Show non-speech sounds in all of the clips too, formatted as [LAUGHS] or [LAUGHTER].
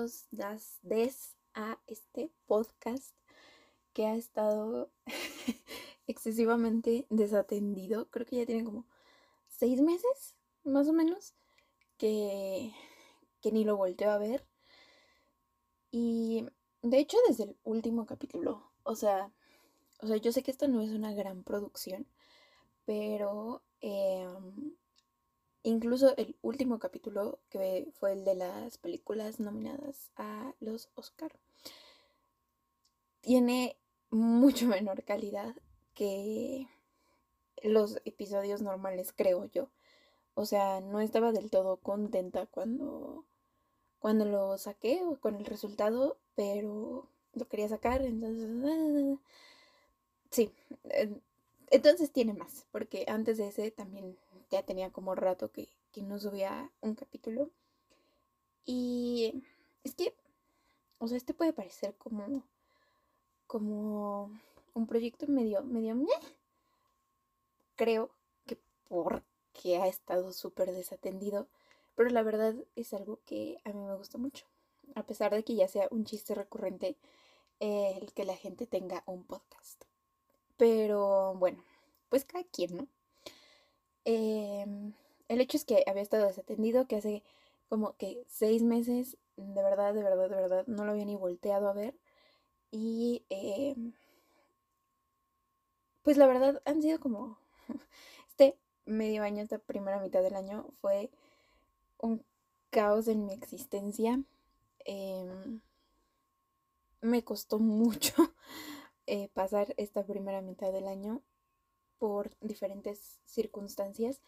bienvenidos das, des a este podcast que ha estado [LAUGHS] excesivamente desatendido. Creo que ya tiene como seis meses, más o menos, que, que ni lo volteo a ver. Y de hecho, desde el último capítulo, o sea, o sea, yo sé que esto no es una gran producción, pero em, Incluso el último capítulo, que fue el de las películas nominadas a los Oscar, tiene mucho [LAUGHS] menor calidad que los episodios normales, creo yo. O sea, no estaba del todo contenta cuando, cuando lo saqué o con el resultado, pero lo quería sacar, entonces... Sí, entonces tiene más, porque antes de ese también ya tenía como rato que, no subía un capítulo. Y es que, o sea, este puede parecer como, como un proyecto medio, medio, creo que porque ha estado súper desatendido, pero la verdad es algo que a mí me gusta mucho, a pesar de que ya sea un chiste recurrente el que la gente tenga un podcast. Pero bueno, pues cada quien, ¿no? Em, el hecho es que había estado desatendido, que hace como que seis meses, de verdad, de verdad, de verdad, no lo había ni volteado a ver. Y em, pues la verdad han sido como [LAUGHS] este medio año, esta primera mitad del año fue un caos en mi existencia. Em, me costó [LAUGHS] mucho eh, pasar esta primera mitad del año por diferentes circunstancias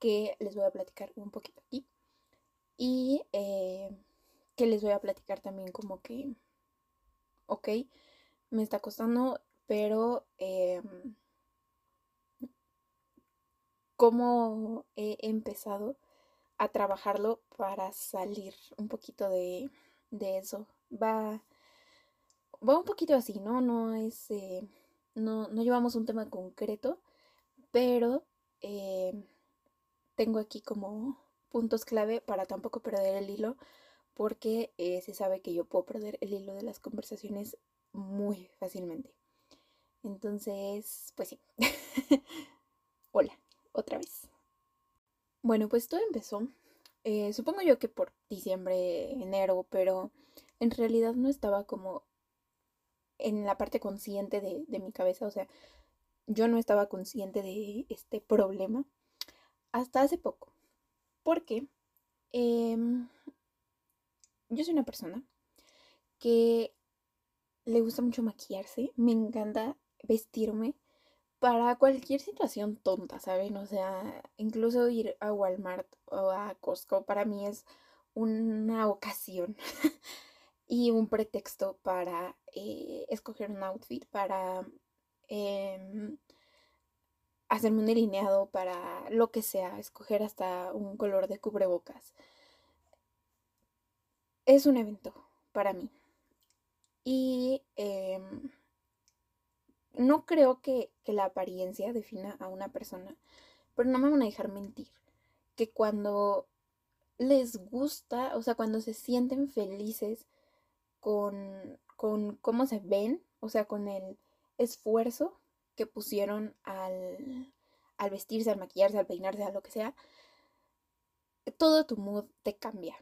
que les voy a platicar un poquito aquí. Y eh, que les voy a platicar también como que, ok, me está costando, pero eh, cómo he empezado a trabajarlo para salir un poquito de, eso. Va, va un poquito así, ¿no? No es, eh, no, no llevamos un tema concreto, pero eh, tengo aquí como puntos clave para tampoco perder el hilo, porque eh, se sabe que yo puedo perder el hilo de las conversaciones muy fácilmente. Entonces, pues sí. [LAUGHS] Hola, otra vez. Bueno, pues todo empezó, eh, supongo yo que por diciembre, enero, pero en realidad no estaba como en la parte consciente de, de mi cabeza, o sea, yo no estaba consciente de este problema hasta hace poco. Porque em, yo soy una persona que le gusta mucho maquillarse, me encanta vestirme para cualquier situación tonta, ¿saben? O sea, incluso ir a Walmart o a Costco para mí es una ocasión [LAUGHS] y un pretexto para eh, escoger un outfit, para Em, hacerme un delineado para lo que sea, escoger hasta un color de cubrebocas. Es un evento para mí. Y em, no creo que, que la apariencia defina a una persona, pero no me van a dejar mentir, que cuando les gusta, o sea, cuando se sienten felices con, con cómo se ven, o sea, con el esfuerzo que pusieron al, al vestirse, al maquillarse, al peinarse, a lo que sea, todo tu mood te cambia,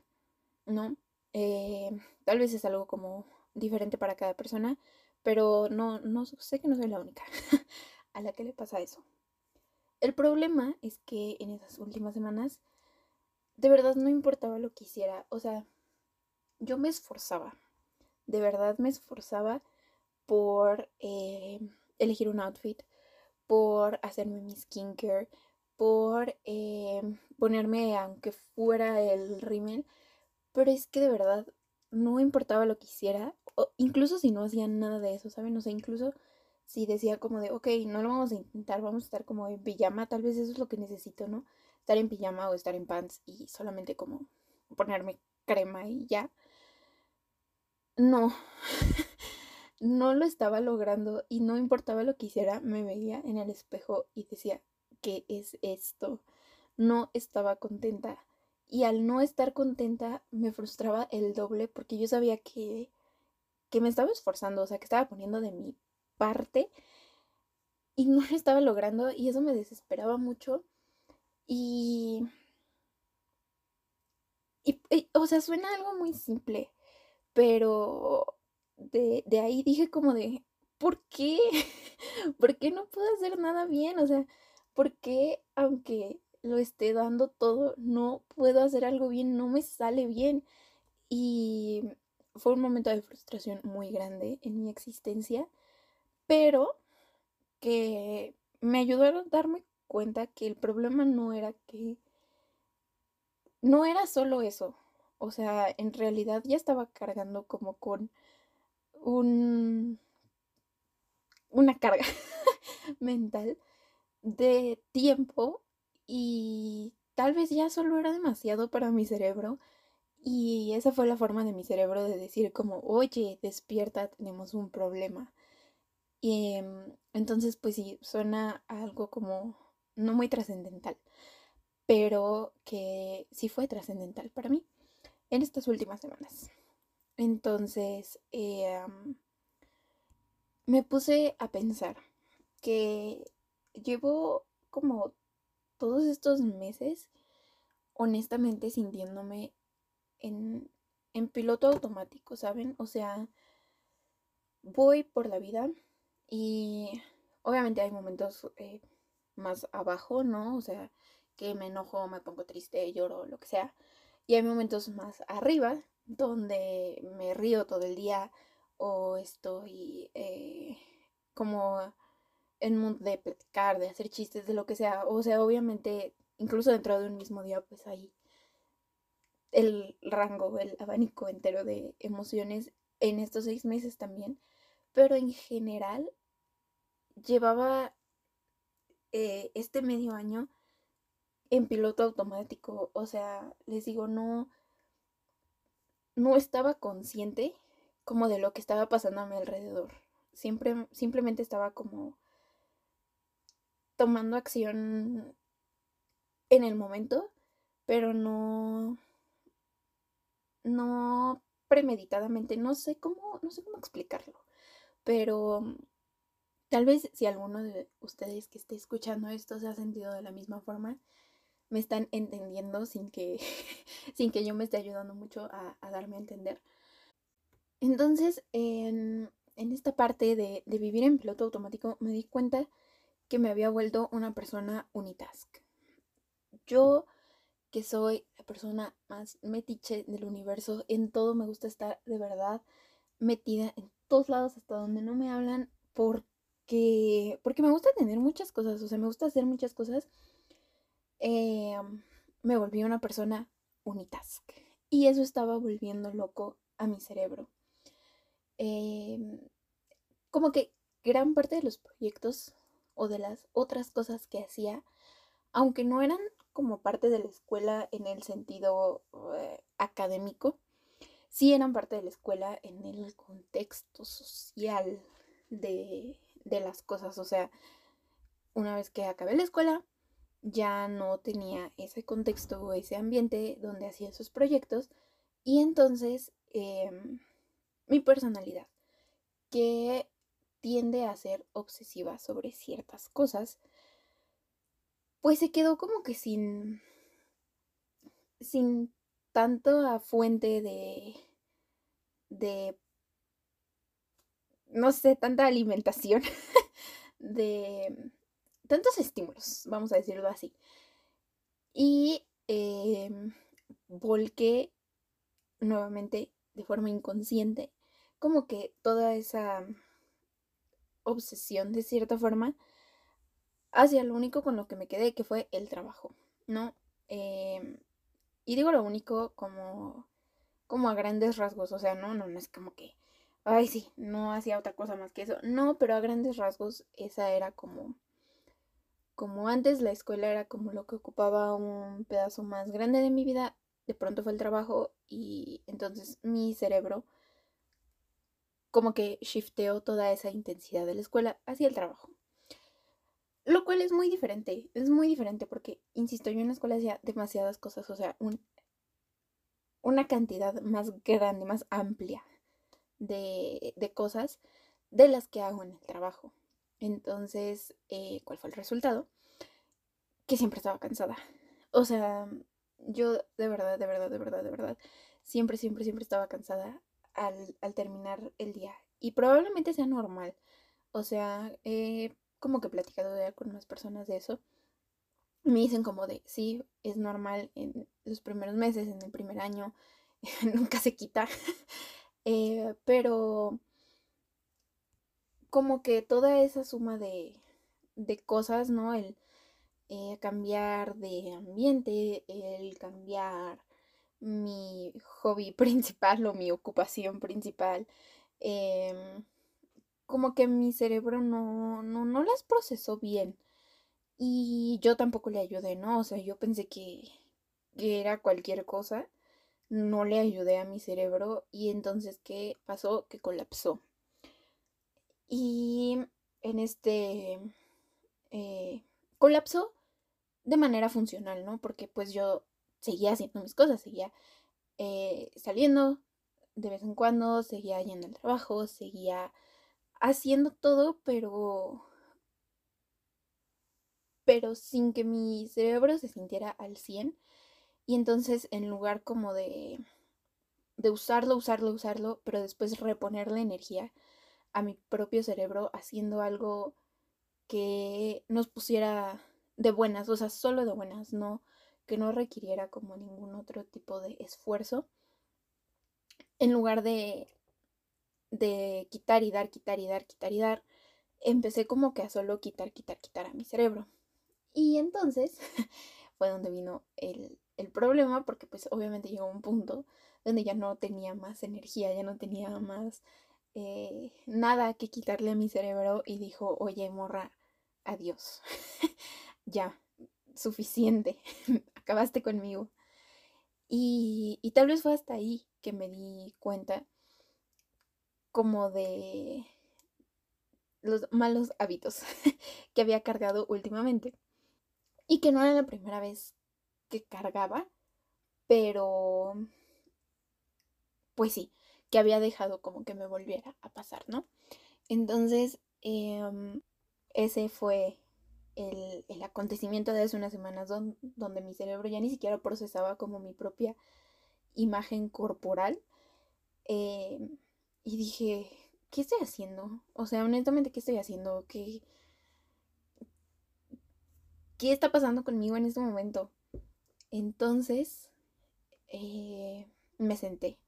¿no? Eh, tal vez es algo como diferente para cada persona, pero no, no sé que no soy la única [LAUGHS] a la que le pasa eso. El problema es que en esas últimas semanas, de verdad no importaba lo que hiciera, o sea, yo me esforzaba, de verdad me esforzaba por eh, elegir un outfit, por hacerme mi skincare, por eh, ponerme aunque fuera el rímel, pero es que de verdad no importaba lo que hiciera, o incluso si no hacía nada de eso, ¿saben? O sea, incluso si decía como de, ok, no lo vamos a intentar, vamos a estar como en pijama, tal vez eso es lo que necesito, ¿no? Estar en pijama o estar en pants y solamente como ponerme crema y ya. No, [LAUGHS] no lo estaba logrando y no importaba lo que hiciera, me veía en el espejo y decía, ¿qué es esto? No estaba contenta y al no estar contenta me frustraba el doble porque yo sabía que, que me estaba esforzando, o sea, que estaba poniendo de mi parte y no lo estaba logrando y eso me desesperaba mucho y, y, o sea, suena algo muy simple, pero de, de ahí dije como de, ¿por qué? [LAUGHS] ¿Por qué no puedo hacer nada bien? O sea, ¿por qué aunque lo esté dando todo, no puedo hacer algo bien, no me sale bien? Y fue un momento de frustración muy grande en mi existencia, pero que me ayudó a darme cuenta que el problema no era que... No era solo eso. O sea, en realidad ya estaba cargando como con un... una carga [LAUGHS] mental de tiempo y tal vez ya solo era demasiado para mi cerebro y esa fue la forma de mi cerebro de decir como, oye, despierta, tenemos un problema. Y em, entonces, pues sí, suena algo como no muy trascendental, pero que sí fue trascendental para mí en estas últimas semanas. Entonces, em, me puse a pensar que llevo como todos estos meses honestamente sintiéndome en, en piloto automático, ¿saben? O sea, voy por la vida y obviamente hay momentos eh, más abajo, ¿no? O sea, que me enojo, me pongo triste, lloro, lo que sea. Y hay momentos más arriba donde me río todo el día o estoy eh, como en mood de platicar, de hacer chistes, de lo que sea. O sea, obviamente, incluso dentro de un mismo día, pues hay el rango, el abanico entero de emociones en estos seis meses también. Pero en general, llevaba eh, este medio año en piloto automático. O sea, les digo, no, no estaba consciente como de lo que estaba pasando a mi alrededor. Siempre, simplemente estaba como tomando acción en el momento, pero no, no premeditadamente. No sé cómo, no sé cómo explicarlo, pero Tal vez si alguno de ustedes que esté escuchando esto se ha sentido de la misma forma, me están entendiendo sin que, [LAUGHS] sin que yo me esté ayudando mucho a, darme a entender. Entonces, en, esta parte de, de, vivir en piloto automático, me di cuenta que me había vuelto una persona unitask. Yo, que soy la persona más metiche del universo, en todo me gusta estar de verdad metida en todos lados hasta donde no me hablan, por porque me gusta tener muchas cosas, o sea, me gusta hacer muchas cosas, eh, me volví una persona unitask. Y eso estaba volviendo loco a mi cerebro. Em, como que gran parte de los proyectos o de las otras cosas que hacía, aunque no eran como parte de la escuela en el sentido eh, académico, sí eran parte de la escuela en el contexto social de, de las cosas. O sea, una vez que acabé la escuela, ya no tenía ese contexto o ese ambiente donde hacía esos proyectos. Y entonces em, mi personalidad, que tiende a ser obsesiva sobre ciertas cosas, pues se quedó como que sin, sin tanto fuente de, de no sé, tanta alimentación [LAUGHS] de tantos estímulos, vamos a decirlo así. Y em, volqué nuevamente de forma inconsciente como que toda esa obsesión de cierta forma hacia lo único con lo que me quedé, que fue el trabajo, ¿no? Em, y digo lo único como, como a grandes rasgos, o sea, no, no, no es como que ay sí, no hacía otra cosa más que eso. No, pero a grandes rasgos esa era como, como antes la escuela era como lo que ocupaba un pedazo más grande de mi vida, de pronto fue el trabajo y entonces mi cerebro como que shifteó toda esa intensidad de la escuela hacia el trabajo. Lo cual es muy diferente, es muy diferente porque, insisto, yo en la escuela hacía demasiadas cosas, o sea, un una cantidad más grande, más amplia de, de cosas de las que hago en el trabajo. Entonces, eh, ¿cuál fue el resultado? Que siempre estaba cansada. O sea, yo de verdad, de verdad, de verdad, de verdad, siempre, siempre, siempre estaba cansada al, al terminar el día. Y probablemente sea normal. O sea, he como que platicado ya con unas personas de eso. Me dicen como de, sí, es normal en los primeros meses, en el primer año, [LAUGHS] nunca se quita. [LAUGHS] Eh, pero como que toda esa suma de, de cosas, ¿no? El eh, cambiar de ambiente, el cambiar mi hobby [LAUGHS] principal o mi ocupación principal, em, como que mi cerebro no, no, no las procesó bien. Y yo tampoco le ayudé, ¿no? O sea, yo pensé que, que era cualquier cosa. No le ayudé a mi cerebro y entonces, ¿qué pasó? Que colapsó. Y en este eh, colapsó de manera funcional, ¿no? Porque pues yo seguía haciendo mis cosas, seguía eh, saliendo de vez en cuando, seguía yendo al trabajo, seguía haciendo todo, pero pero sin que mi cerebro se sintiera al 100. Y entonces en lugar como de, de usarlo, usarlo, usarlo, pero después reponerle energía a mi propio cerebro haciendo algo que nos pusiera de buenas, o sea, solo de buenas, no que no requiriera como ningún otro tipo de esfuerzo. En lugar de de quitar y dar, quitar y dar, quitar y dar, empecé como que a solo quitar, quitar, quitar a mi cerebro. Y entonces [LAUGHS] fue donde vino el, problema, porque pues obviamente llegó un punto donde ya no tenía más energía, ya no tenía más eh, nada que quitarle a mi cerebro y dijo, oye, morra, adiós. [LAUGHS] ya, suficiente, [LAUGHS] acabaste conmigo. Y, y tal vez fue hasta ahí que me di cuenta como de los malos hábitos [LAUGHS] que había cargado últimamente. Y que no era la primera vez que cargaba, pero pues sí, que había dejado como que me volviera a pasar, ¿no? Entonces, em, ese fue el, acontecimiento de hace unas semanas donde mi cerebro ya ni siquiera procesaba como mi propia imagen corporal. Em, y dije, ¿qué estoy haciendo? O sea, honestamente, ¿qué estoy haciendo? ¿Qué, ¿qué está pasando conmigo en este momento? Entonces, eh, me senté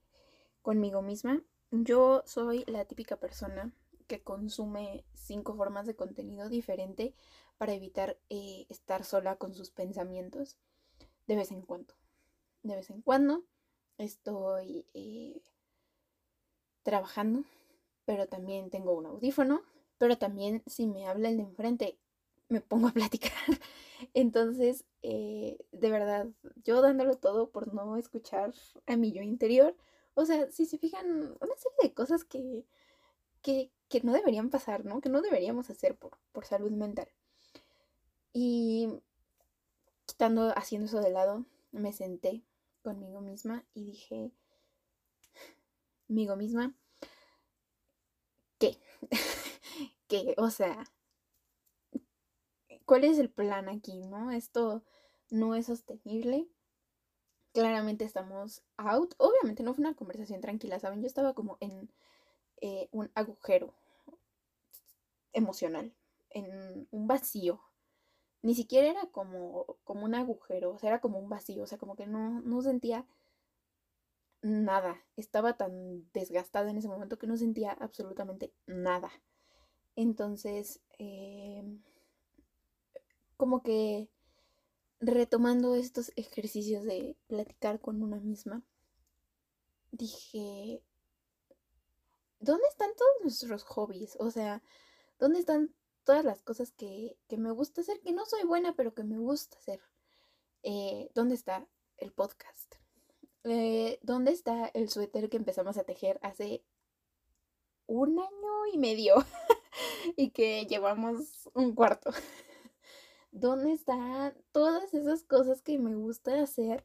conmigo misma. Yo soy la típica persona que consume cinco formas de contenido diferente para evitar eh, estar sola con sus pensamientos de vez en cuando. De vez en cuando estoy eh, trabajando, pero también tengo un audífono, pero también si me habla el de enfrente, me pongo a platicar. [LAUGHS] Entonces, eh, de verdad, yo dándolo todo por no escuchar a mi yo interior. O sea, si se fijan, una serie de cosas que, que, que no deberían pasar, ¿no? Que no deberíamos hacer por, por salud mental. Y quitando, haciendo eso de lado, me senté conmigo misma y dije, amigo misma, ¿qué? [LAUGHS] ¿Qué? O sea, ¿cuál es el plan aquí, no? Esto no es sostenible. Claramente estamos out. Obviamente no fue una conversación tranquila, ¿saben? Yo estaba como en eh, un agujero emocional, en un vacío. Ni siquiera era como, como un agujero, o sea, era como un vacío, o sea, como que no, no sentía nada. Estaba tan desgastada en ese momento que no sentía absolutamente nada. Entonces, em, como que retomando estos ejercicios de platicar con una misma, dije, ¿dónde están todos nuestros hobbies? O sea, ¿dónde están todas las cosas que, me gusta hacer? Que no soy buena, pero que me gusta hacer. Eh, ¿Dónde está el podcast? Eh, ¿Dónde está el suéter que empezamos a tejer hace un año y medio [LAUGHS] y que llevamos un cuarto? [LAUGHS] ¿Dónde están todas esas cosas que me gusta hacer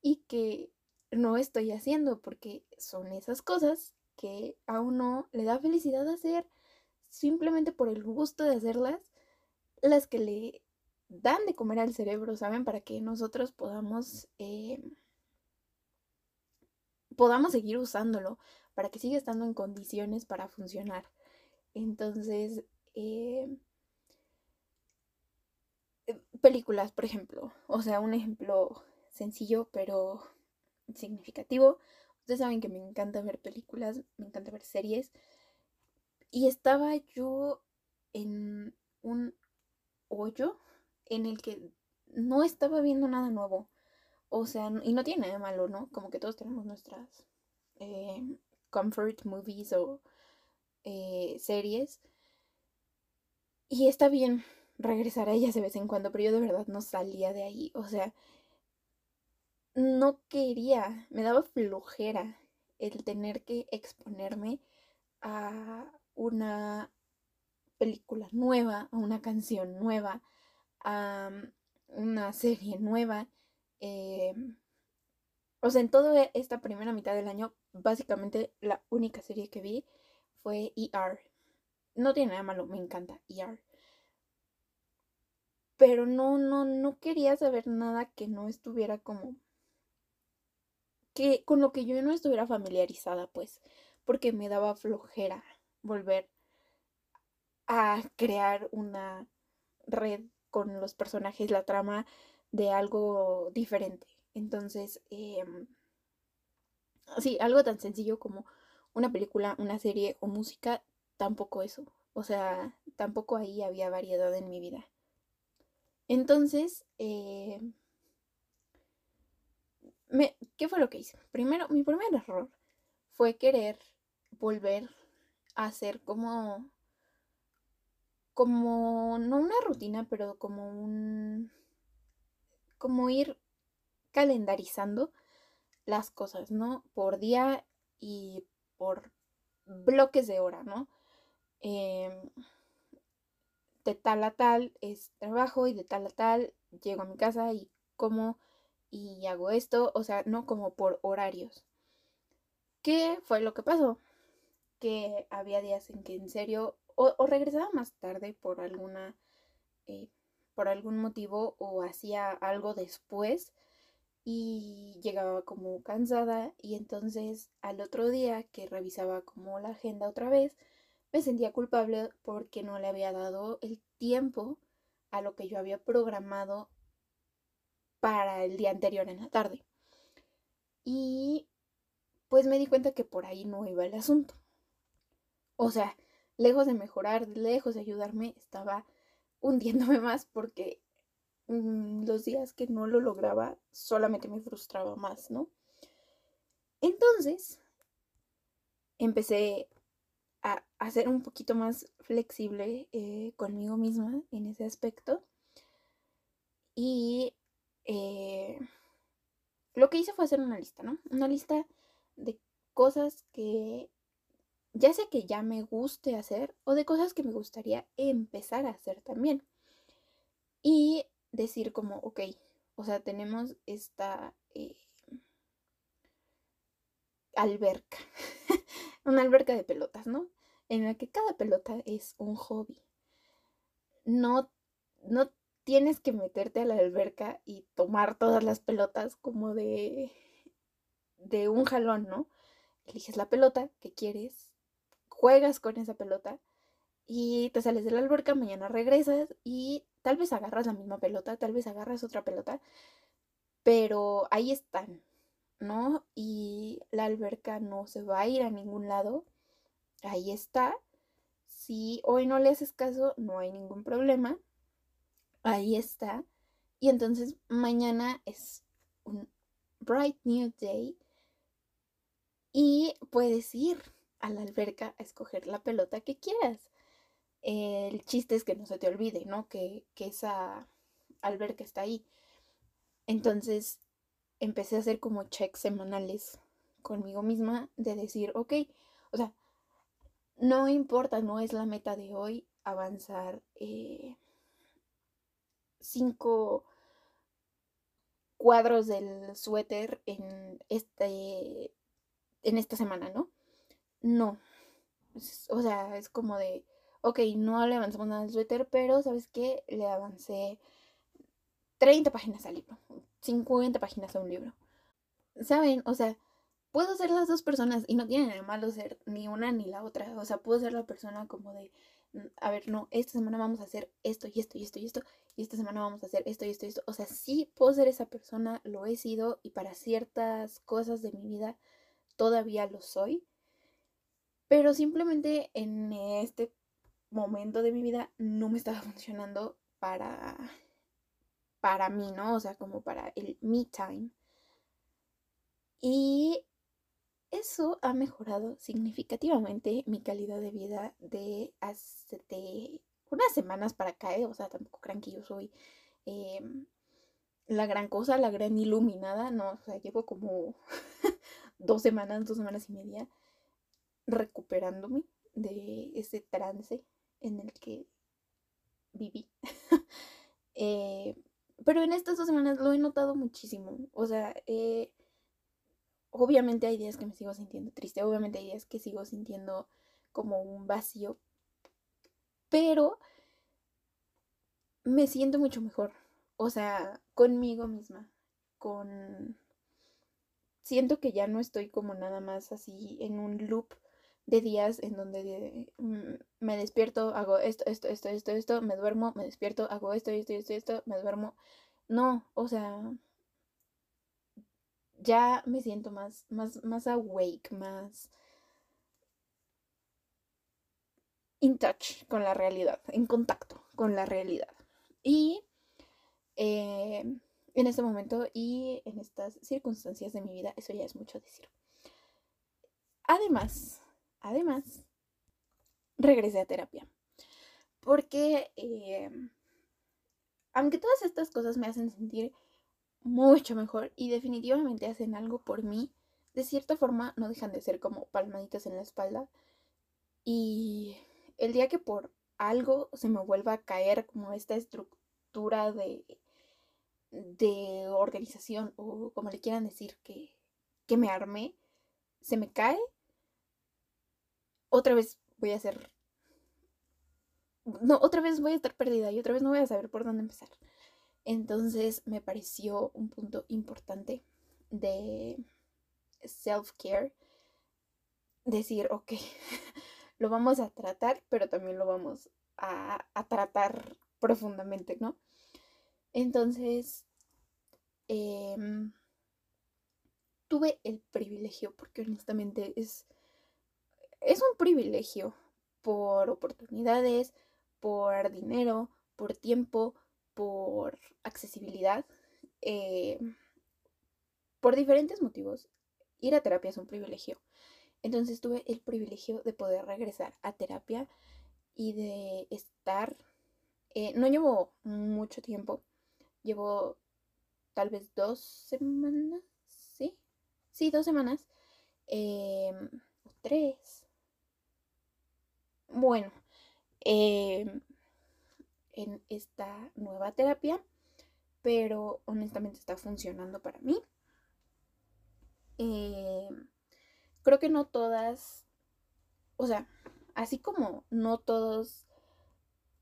y que no estoy haciendo porque son esas cosas que a uno le da felicidad hacer simplemente por el gusto de hacerlas, las que le dan de comer al cerebro, ¿saben? Para que nosotros podamos, eh, podamos seguir usándolo, para que siga estando en condiciones para funcionar. Entonces, eh, películas, por ejemplo, o sea, un ejemplo sencillo pero significativo. Ustedes saben que me encanta ver películas, me encanta ver series. Y estaba yo en un hoyo en el que no estaba viendo nada nuevo. O sea, y no tiene nada de malo, ¿no? Como que todos tenemos nuestras eh, comfort movies o eh, series. Y está bien regresar a ellas de vez en cuando, pero yo de verdad no salía de ahí. O sea, no quería, me daba flojera el tener que exponerme a una película nueva, a una canción nueva, a una serie nueva. Em, o sea, en toda esta primera mitad del año, básicamente la única serie que vi fue ER. No tiene nada malo, me encanta ER. Pero no, no, no quería saber nada que no estuviera como que con lo que yo no estuviera familiarizada, pues, porque me daba flojera volver a crear una red con los personajes, la trama de algo diferente. Entonces, eh, sí, algo tan sencillo como una película, una serie o música, tampoco eso. O sea, tampoco ahí había variedad en mi vida. Entonces, eh, ¿qué fue lo que hice? Primero, mi primer error fue querer volver a hacer como, como, no una rutina, pero como un, como ir calendarizando las cosas, ¿no? Por día y por bloques de hora, ¿no? Em, de tal a tal es trabajo y de tal a tal llego a mi casa y como y hago esto, o sea, no como por horarios. ¿Qué fue lo que pasó? Que había días en que en serio o, regresaba más tarde por alguna eh, por algún motivo o hacía algo después y llegaba como cansada y entonces al otro día que revisaba como la agenda otra vez me sentía culpable porque no le había dado el tiempo a lo que yo había programado para el día anterior en la tarde. Y pues me di cuenta que por ahí no iba el asunto. O sea, lejos de mejorar, lejos de ayudarme, estaba hundiéndome [LAUGHS] más porque mm, los días que no lo lograba solamente me frustraba más, ¿no? Entonces, empecé a, a ser un poquito más flexible eh, conmigo misma en ese aspecto. Y eh, lo que hice fue hacer una lista, ¿no? Una lista de cosas que ya sé que ya me guste hacer o de cosas que me gustaría empezar a hacer también. Y decir como, ok, o sea, tenemos esta eh, alberca, [LAUGHS] una alberca de pelotas, ¿no? En la que cada pelota es un hobby. No, no tienes que meterte a la alberca y tomar todas las pelotas como de, de un jalón, ¿no? Eliges la pelota que quieres, juegas con esa pelota y te sales de la alberca, mañana regresas y tal vez agarras la misma pelota, tal vez agarras otra pelota, pero ahí están, ¿no? Y la alberca no se va a ir a ningún lado, ahí está. Si hoy no le haces caso, no hay ningún problema ahí está. Y entonces mañana es un bright new day y puedes ir a la alberca a escoger la pelota que quieras. El chiste es que no se te olvide, ¿no? Que, que esa alberca está ahí. Entonces empecé a hacer como checks semanales conmigo misma de decir, ok, o sea, no importa, no es la meta de hoy avanzar eh, cinco cuadros del suéter en este en esta semana, ¿no? No. O sea, es como de, ok, no le avanzamos nada al suéter, pero ¿sabes qué? Le avancé 30 páginas al libro, 50 páginas a un libro. ¿Saben? O sea, puedo ser las dos personas y no tiene nada malo ser ni una ni la otra. O sea, puedo ser la persona como de, mm, a ver, no, esta semana vamos a hacer esto y esto y esto y esto, y esta semana vamos a hacer esto y esto y esto. O sea, sí puedo ser esa persona, lo he sido y para ciertas cosas de mi vida todavía lo soy. Pero simplemente en este momento de mi vida no me estaba funcionando para para mí, ¿no? O sea, como para el me time. Y eso ha mejorado significativamente mi calidad de vida de hace unas semanas para acá, ¿eh? o sea, tampoco crean que yo soy em, la gran cosa, la gran iluminada, no, o sea, llevo como [LAUGHS] dos semanas, dos semanas y media recuperándome de ese trance en el que viví. [LAUGHS] Eh, pero en estas dos semanas lo he notado muchísimo, o sea, eh, obviamente hay días que me sigo sintiendo triste, obviamente hay días que sigo sintiendo como un vacío, pero me siento mucho mejor, o sea, conmigo misma, con... Siento que ya no estoy como nada más así en un loop de días en donde mm, me despierto, hago esto, esto, esto, esto, esto, me duermo, me despierto, hago esto, esto, esto, esto, me duermo. No, o sea, ya me siento más, más, más awake, más in touch con la realidad, en contacto con la realidad. Y eh, en este momento y en estas circunstancias de mi vida, eso ya es mucho decir. Además, además, regresé a terapia. Porque, eh, aunque todas estas cosas me hacen sentir mucho mejor y definitivamente hacen algo por mí. De cierta forma no dejan de ser como palmaditas en la espalda. Y el día que por algo se me vuelva a caer como esta estructura de, de organización o como le quieran decir que, que me armé, se me cae, otra vez voy a ser... No, otra vez voy a estar perdida y otra vez no voy a saber por dónde empezar. Entonces me pareció un punto importante de self-care. Decir, ok, [LAUGHS] lo vamos a tratar, pero también lo vamos a, tratar profundamente, ¿no? Entonces, em, tuve el privilegio, porque honestamente es, es un privilegio por oportunidades, por dinero, por tiempo, por accesibilidad, eh, por diferentes motivos, ir a terapia es un privilegio. Entonces tuve el privilegio de poder regresar a terapia y de estar, eh, no llevo mucho tiempo, llevo tal vez dos semanas, ¿sí? Sí, dos semanas, em, tres. Bueno, eh, en esta nueva terapia, pero honestamente está funcionando para mí. Eh, creo que no todas, o sea, así como no todos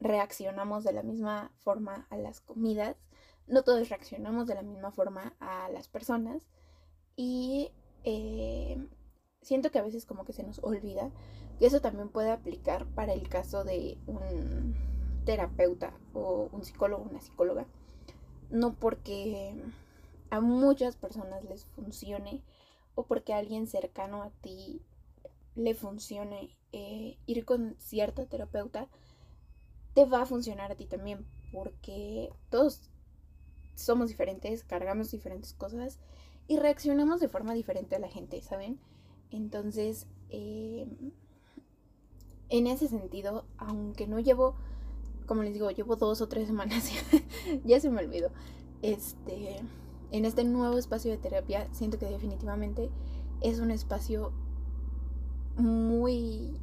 reaccionamos de la misma forma a las comidas, no todos reaccionamos de la misma forma a las personas y eh, siento que a veces como que se nos olvida que eso también puede aplicar para el caso de un terapeuta o un psicólogo una psicóloga. No porque a muchas personas les funcione o porque a alguien cercano a ti le funcione eh, ir con cierto terapeuta, te va a funcionar a ti también porque todos somos diferentes, cargamos diferentes cosas y reaccionamos de forma diferente a la gente, ¿saben? Entonces, eh, en ese sentido, aunque no llevo como les digo, llevo dos o tres semanas, [LAUGHS] ya se me olvidó. Este, en este nuevo espacio de terapia, siento que definitivamente es un espacio muy,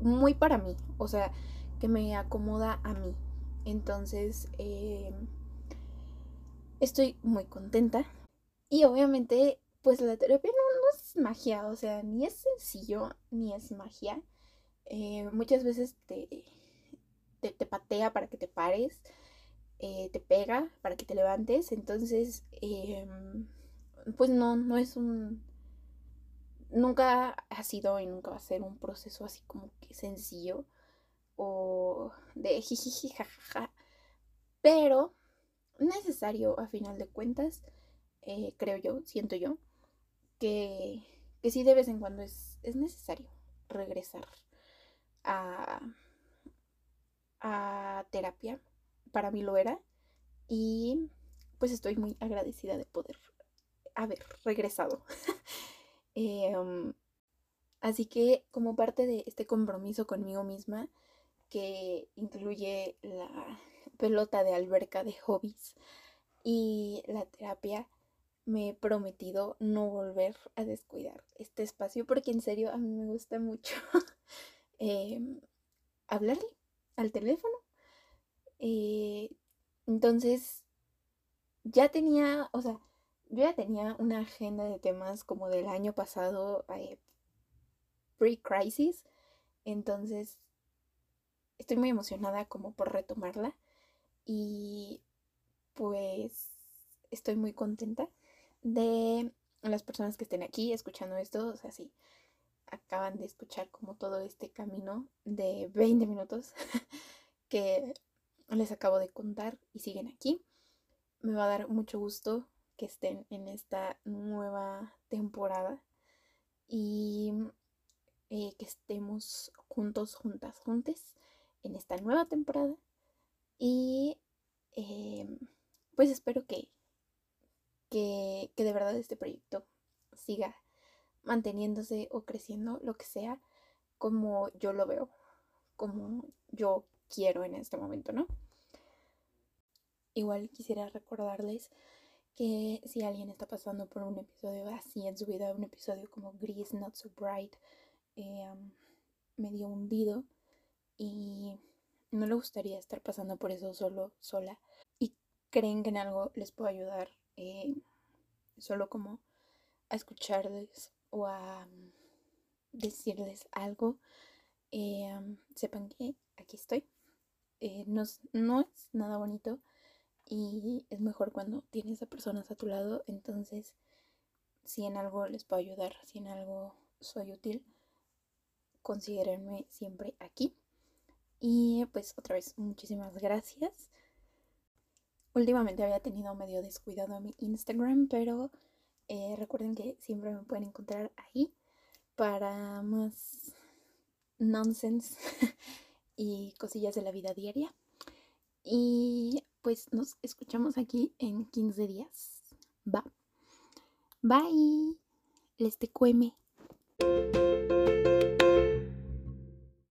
muy para mí, o sea, que me acomoda a mí. Entonces, eh, Estoy muy contenta. Y obviamente, pues la terapia no, magia, o sea, ni es sencillo, ni es magia. Eh, muchas veces te, te, patea para que te pares, eh, te pega para que te levantes. Entonces, em, pues no, no es un... Nunca ha sido y nunca va a ser un proceso así como que sencillo o de jijiji jajaja, pero necesario a final de cuentas, eh, creo yo, siento yo, que, que sí de vez en cuando es, es necesario regresar a, a terapia. Para mí lo era y pues estoy muy agradecida de poder haber regresado. [LAUGHS] Em, así que como parte de este compromiso conmigo misma, que incluye la pelota de alberca de hobbies y la terapia, me he prometido no volver a descuidar este espacio porque en serio a mí me gusta mucho [LAUGHS] em, hablarle al teléfono. Eh, entonces, ya tenía, o sea, yo ya tenía una agenda de temas como del año pasado, eh, pre-crisis, entonces estoy muy emocionada como por retomarla y pues estoy muy contenta de las personas que estén aquí escuchando esto, o sea, sí, acaban de escuchar como todo este camino de 20 minutos [LAUGHS] que les acabo de contar y siguen aquí. Me va a dar mucho gusto que estén en esta nueva temporada y eh, que estemos juntos, juntas, juntes en esta nueva temporada. Y em, pues espero que, que, que de verdad este proyecto siga manteniéndose o creciendo, lo que sea, como yo lo veo, como yo quiero en este momento, ¿no? Igual quisiera recordarles que si alguien está pasando por un episodio así en su vida, un episodio como gris, not so bright, eh, medio hundido y no le gustaría estar pasando por eso solo, sola, y creen que en algo les puedo ayudar, eh, solo como a escucharles o a decirles algo, eh, sepan que aquí estoy. no, no es nada bonito y es mejor cuando tienes a personas a tu lado. Entonces, si en algo les puedo ayudar, si en algo soy útil, considérenme siempre aquí. Y pues otra vez, muchísimas gracias. Últimamente había tenido medio descuidado mi Instagram, pero eh, recuerden que siempre me pueden encontrar ahí para más nonsense [LAUGHS] y cosillas de la vida diaria. Y pues nos escuchamos aquí en 15 días. Va. Bye. Les te cueme.